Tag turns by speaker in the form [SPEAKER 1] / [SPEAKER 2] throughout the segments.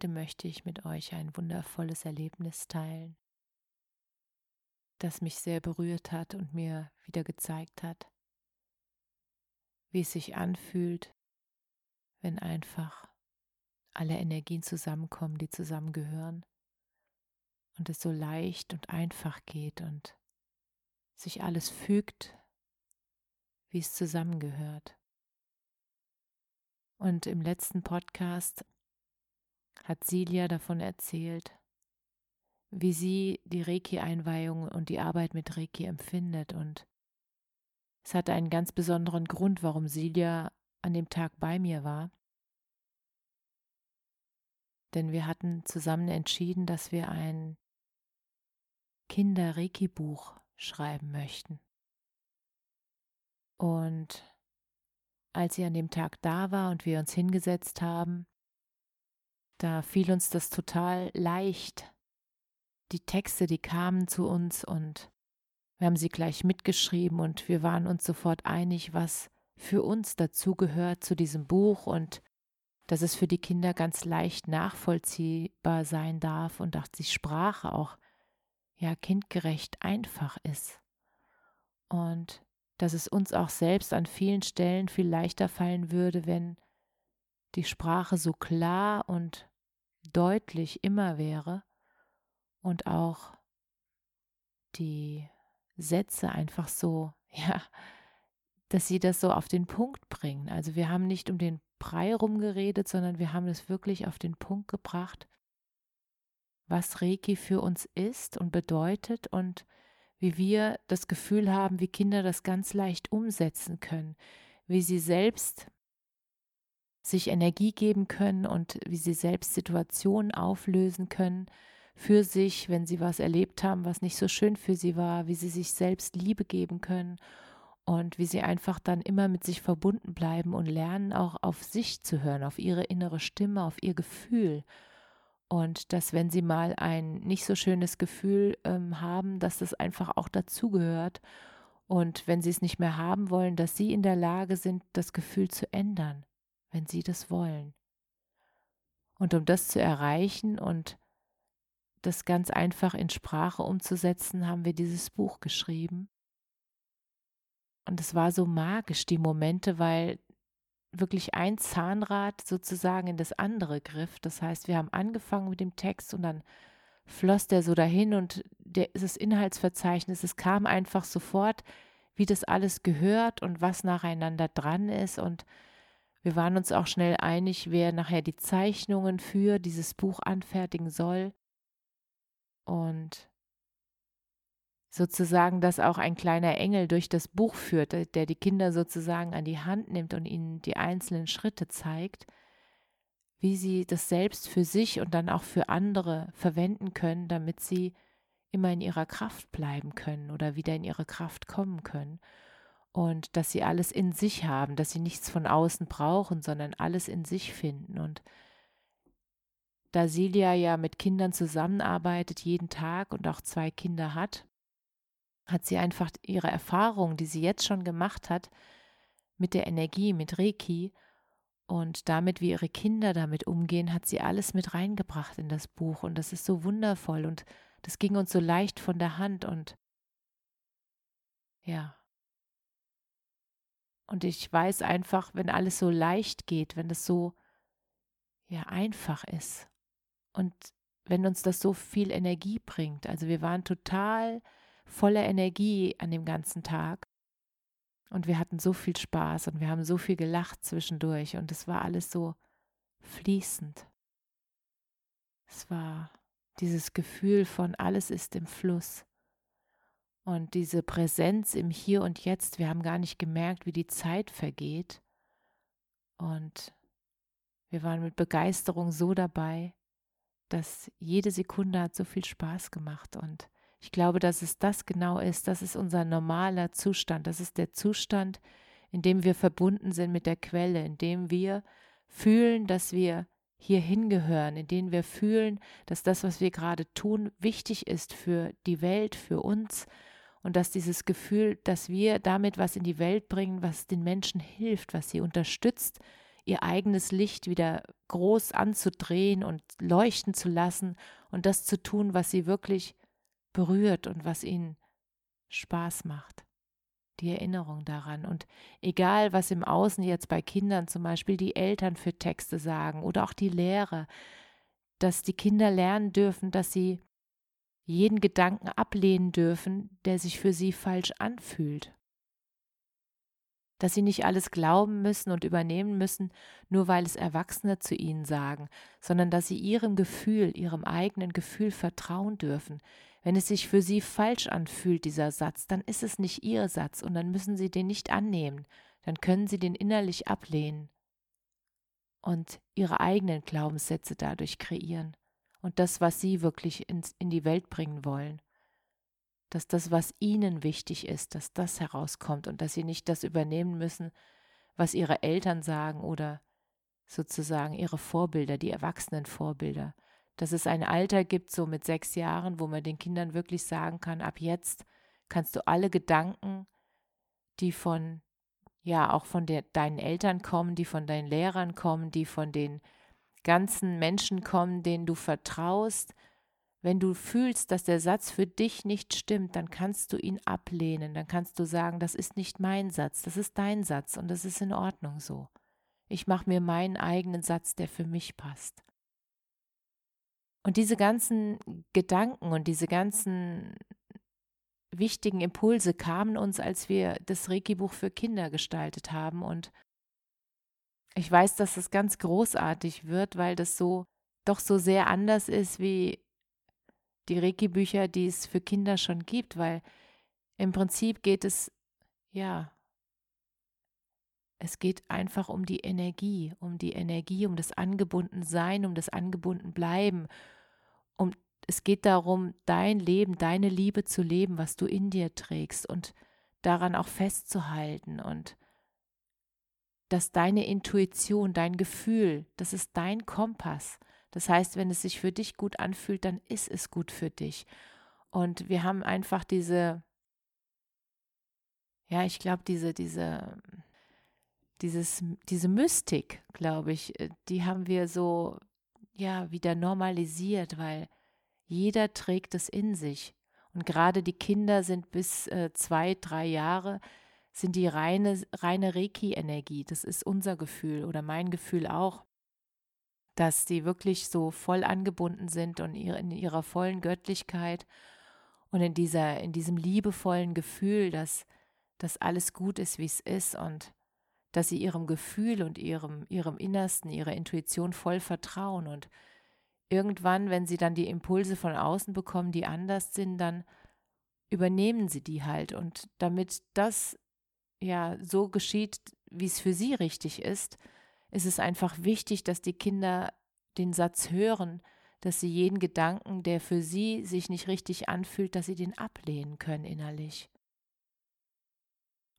[SPEAKER 1] Heute möchte ich mit euch ein wundervolles Erlebnis teilen, das mich sehr berührt hat und mir wieder gezeigt hat, wie es sich anfühlt, wenn einfach alle Energien zusammenkommen, die zusammengehören und es so leicht und einfach geht und sich alles fügt, wie es zusammengehört. Und im letzten Podcast hat Silja davon erzählt, wie sie die Reiki-Einweihung und die Arbeit mit Reiki empfindet. Und es hatte einen ganz besonderen Grund, warum Silja an dem Tag bei mir war. Denn wir hatten zusammen entschieden, dass wir ein Kinder-Reiki-Buch schreiben möchten. Und als sie an dem Tag da war und wir uns hingesetzt haben, da fiel uns das total leicht. Die Texte, die kamen zu uns und wir haben sie gleich mitgeschrieben und wir waren uns sofort einig, was für uns dazugehört zu diesem Buch und dass es für die Kinder ganz leicht nachvollziehbar sein darf und dass die Sprache auch ja kindgerecht einfach ist. Und dass es uns auch selbst an vielen Stellen viel leichter fallen würde, wenn die Sprache so klar und deutlich immer wäre und auch die Sätze einfach so, ja, dass sie das so auf den Punkt bringen. Also wir haben nicht um den Brei rumgeredet, sondern wir haben es wirklich auf den Punkt gebracht, was Reiki für uns ist und bedeutet und wie wir das Gefühl haben, wie Kinder das ganz leicht umsetzen können, wie sie selbst sich Energie geben können und wie sie selbst Situationen auflösen können für sich, wenn sie was erlebt haben, was nicht so schön für sie war, wie sie sich selbst Liebe geben können und wie sie einfach dann immer mit sich verbunden bleiben und lernen auch auf sich zu hören, auf ihre innere Stimme, auf ihr Gefühl. Und dass wenn sie mal ein nicht so schönes Gefühl ähm, haben, dass das einfach auch dazugehört. Und wenn sie es nicht mehr haben wollen, dass sie in der Lage sind, das Gefühl zu ändern wenn sie das wollen. Und um das zu erreichen und das ganz einfach in Sprache umzusetzen, haben wir dieses Buch geschrieben. Und es war so magisch, die Momente, weil wirklich ein Zahnrad sozusagen in das andere griff. Das heißt, wir haben angefangen mit dem Text und dann floss der so dahin und der, das Inhaltsverzeichnis, es kam einfach sofort, wie das alles gehört und was nacheinander dran ist und wir waren uns auch schnell einig, wer nachher die Zeichnungen für dieses Buch anfertigen soll. Und sozusagen, dass auch ein kleiner Engel durch das Buch führt, der die Kinder sozusagen an die Hand nimmt und ihnen die einzelnen Schritte zeigt, wie sie das selbst für sich und dann auch für andere verwenden können, damit sie immer in ihrer Kraft bleiben können oder wieder in ihre Kraft kommen können und dass sie alles in sich haben, dass sie nichts von außen brauchen, sondern alles in sich finden. Und da Silja ja mit Kindern zusammenarbeitet jeden Tag und auch zwei Kinder hat, hat sie einfach ihre Erfahrungen, die sie jetzt schon gemacht hat, mit der Energie, mit Reiki und damit, wie ihre Kinder damit umgehen, hat sie alles mit reingebracht in das Buch. Und das ist so wundervoll und das ging uns so leicht von der Hand und ja, und ich weiß einfach, wenn alles so leicht geht, wenn es so ja einfach ist und wenn uns das so viel Energie bringt. Also wir waren total voller Energie an dem ganzen Tag und wir hatten so viel Spaß und wir haben so viel gelacht zwischendurch und es war alles so fließend. Es war dieses Gefühl von alles ist im Fluss. Und diese Präsenz im Hier und Jetzt, wir haben gar nicht gemerkt, wie die Zeit vergeht. Und wir waren mit Begeisterung so dabei, dass jede Sekunde hat so viel Spaß gemacht. Und ich glaube, dass es das genau ist. Das ist unser normaler Zustand. Das ist der Zustand, in dem wir verbunden sind mit der Quelle, in dem wir fühlen, dass wir hier hingehören, in dem wir fühlen, dass das, was wir gerade tun, wichtig ist für die Welt, für uns und dass dieses Gefühl, dass wir damit was in die Welt bringen, was den Menschen hilft, was sie unterstützt, ihr eigenes Licht wieder groß anzudrehen und leuchten zu lassen und das zu tun, was sie wirklich berührt und was ihnen Spaß macht. Die Erinnerung daran. Und egal, was im Außen jetzt bei Kindern zum Beispiel die Eltern für Texte sagen oder auch die Lehrer, dass die Kinder lernen dürfen, dass sie jeden Gedanken ablehnen dürfen, der sich für sie falsch anfühlt. Dass sie nicht alles glauben müssen und übernehmen müssen, nur weil es Erwachsene zu ihnen sagen, sondern dass sie ihrem Gefühl, ihrem eigenen Gefühl vertrauen dürfen. Wenn es sich für sie falsch anfühlt, dieser Satz, dann ist es nicht ihr Satz und dann müssen sie den nicht annehmen, dann können sie den innerlich ablehnen und ihre eigenen Glaubenssätze dadurch kreieren und das, was sie wirklich ins, in die Welt bringen wollen. Dass das, was ihnen wichtig ist, dass das herauskommt und dass sie nicht das übernehmen müssen, was ihre Eltern sagen oder sozusagen ihre Vorbilder, die erwachsenen Vorbilder. Dass es ein Alter gibt, so mit sechs Jahren, wo man den Kindern wirklich sagen kann, ab jetzt kannst du alle Gedanken, die von, ja, auch von der, deinen Eltern kommen, die von deinen Lehrern kommen, die von den ganzen Menschen kommen, denen du vertraust. Wenn du fühlst, dass der Satz für dich nicht stimmt, dann kannst du ihn ablehnen. Dann kannst du sagen, das ist nicht mein Satz, das ist dein Satz und das ist in Ordnung so. Ich mache mir meinen eigenen Satz, der für mich passt. Und diese ganzen Gedanken und diese ganzen wichtigen Impulse kamen uns, als wir das Reiki-Buch für Kinder gestaltet haben und ich weiß, dass es ganz großartig wird, weil das so doch so sehr anders ist wie die Reiki-Bücher, die es für Kinder schon gibt, weil im Prinzip geht es, ja, es geht einfach um die Energie, um die Energie, um das Angebundensein, um das Angebundenbleiben. Um, es geht darum, dein Leben, deine Liebe zu leben, was du in dir trägst und daran auch festzuhalten und dass deine Intuition, dein Gefühl, das ist dein Kompass. Das heißt, wenn es sich für dich gut anfühlt, dann ist es gut für dich. Und wir haben einfach diese, ja, ich glaube, diese, diese, dieses, diese Mystik, glaube ich, äh, die haben wir so, ja, wieder normalisiert, weil jeder trägt es in sich. Und gerade die Kinder sind bis äh, zwei, drei Jahre, sind die reine, reine Reiki-Energie. Das ist unser Gefühl oder mein Gefühl auch, dass die wirklich so voll angebunden sind und in ihrer vollen Göttlichkeit und in, dieser, in diesem liebevollen Gefühl, dass, dass alles gut ist, wie es ist und dass sie ihrem Gefühl und ihrem, ihrem Innersten, ihrer Intuition voll vertrauen. Und irgendwann, wenn sie dann die Impulse von außen bekommen, die anders sind, dann übernehmen sie die halt. Und damit das ja so geschieht, wie es für sie richtig ist, ist es einfach wichtig, dass die Kinder den Satz hören, dass sie jeden Gedanken, der für sie sich nicht richtig anfühlt, dass sie den ablehnen können innerlich.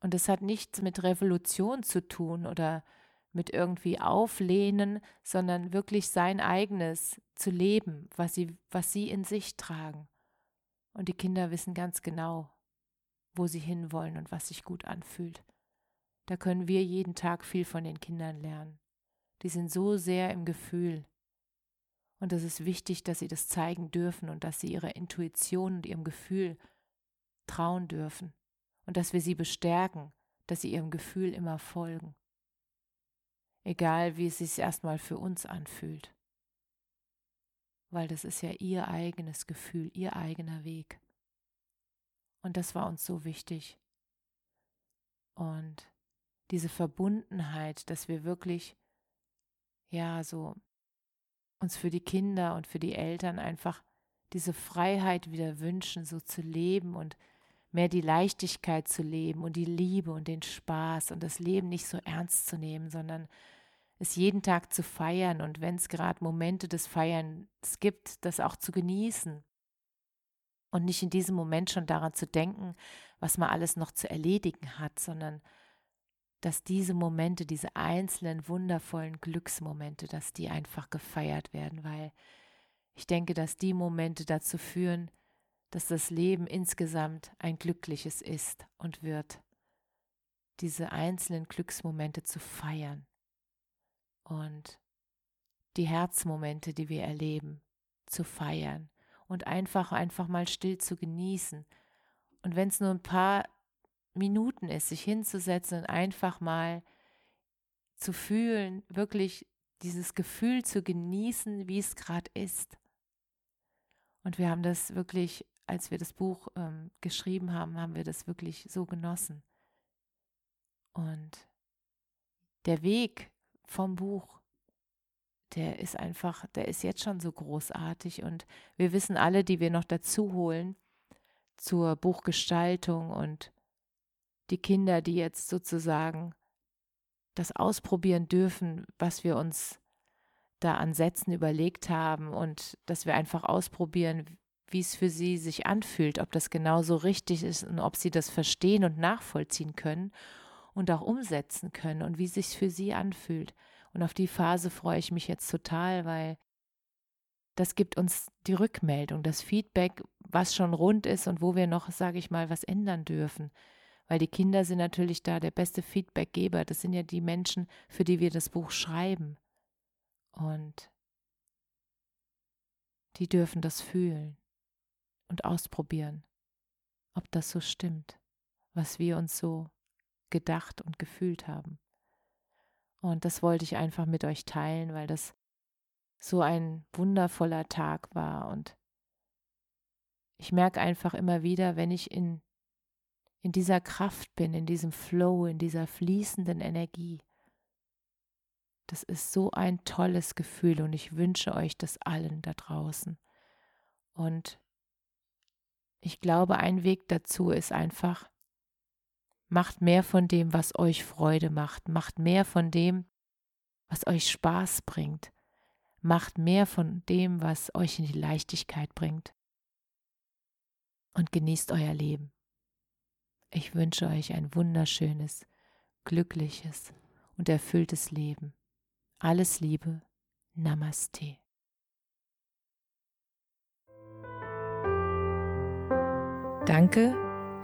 [SPEAKER 1] Und das hat nichts mit Revolution zu tun oder mit irgendwie auflehnen, sondern wirklich sein eigenes zu leben, was sie, was sie in sich tragen. Und die Kinder wissen ganz genau, wo sie hinwollen und was sich gut anfühlt. Da können wir jeden Tag viel von den Kindern lernen. Die sind so sehr im Gefühl. Und es ist wichtig, dass sie das zeigen dürfen und dass sie ihrer Intuition und ihrem Gefühl trauen dürfen. Und dass wir sie bestärken, dass sie ihrem Gefühl immer folgen. Egal, wie es sich erstmal für uns anfühlt. Weil das ist ja ihr eigenes Gefühl, ihr eigener Weg. Und das war uns so wichtig. Und diese Verbundenheit, dass wir wirklich, ja, so uns für die Kinder und für die Eltern einfach diese Freiheit wieder wünschen, so zu leben und mehr die Leichtigkeit zu leben und die Liebe und den Spaß und das Leben nicht so ernst zu nehmen, sondern es jeden Tag zu feiern und wenn es gerade Momente des Feierns gibt, das auch zu genießen und nicht in diesem Moment schon daran zu denken, was man alles noch zu erledigen hat, sondern dass diese Momente, diese einzelnen wundervollen Glücksmomente, dass die einfach gefeiert werden, weil ich denke, dass die Momente dazu führen, dass das Leben insgesamt ein glückliches ist und wird, diese einzelnen Glücksmomente zu feiern und die Herzmomente, die wir erleben, zu feiern und einfach, einfach mal still zu genießen. Und wenn es nur ein paar Minuten ist, sich hinzusetzen und einfach mal zu fühlen, wirklich dieses Gefühl zu genießen, wie es gerade ist. Und wir haben das wirklich als wir das Buch ähm, geschrieben haben, haben wir das wirklich so genossen. Und der Weg vom Buch, der ist einfach, der ist jetzt schon so großartig. Und wir wissen alle, die wir noch dazu holen zur Buchgestaltung und die Kinder, die jetzt sozusagen das ausprobieren dürfen, was wir uns da an Sätzen überlegt haben und dass wir einfach ausprobieren, wie es für sie sich anfühlt, ob das genauso richtig ist und ob sie das verstehen und nachvollziehen können und auch umsetzen können und wie es sich für sie anfühlt. Und auf die Phase freue ich mich jetzt total, weil das gibt uns die Rückmeldung, das Feedback, was schon rund ist und wo wir noch, sage ich mal, was ändern dürfen. Weil die Kinder sind natürlich da der beste Feedbackgeber. Das sind ja die Menschen, für die wir das Buch schreiben. Und die dürfen das fühlen und ausprobieren, ob das so stimmt, was wir uns so gedacht und gefühlt haben. Und das wollte ich einfach mit euch teilen, weil das so ein wundervoller Tag war und ich merke einfach immer wieder, wenn ich in, in dieser Kraft bin, in diesem Flow, in dieser fließenden Energie, das ist so ein tolles Gefühl und ich wünsche euch das allen da draußen. Und ich glaube, ein Weg dazu ist einfach, macht mehr von dem, was euch Freude macht, macht mehr von dem, was euch Spaß bringt, macht mehr von dem, was euch in die Leichtigkeit bringt und genießt euer Leben. Ich wünsche euch ein wunderschönes, glückliches und erfülltes Leben. Alles Liebe, Namaste.
[SPEAKER 2] Danke,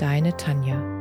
[SPEAKER 2] Deine Tanja.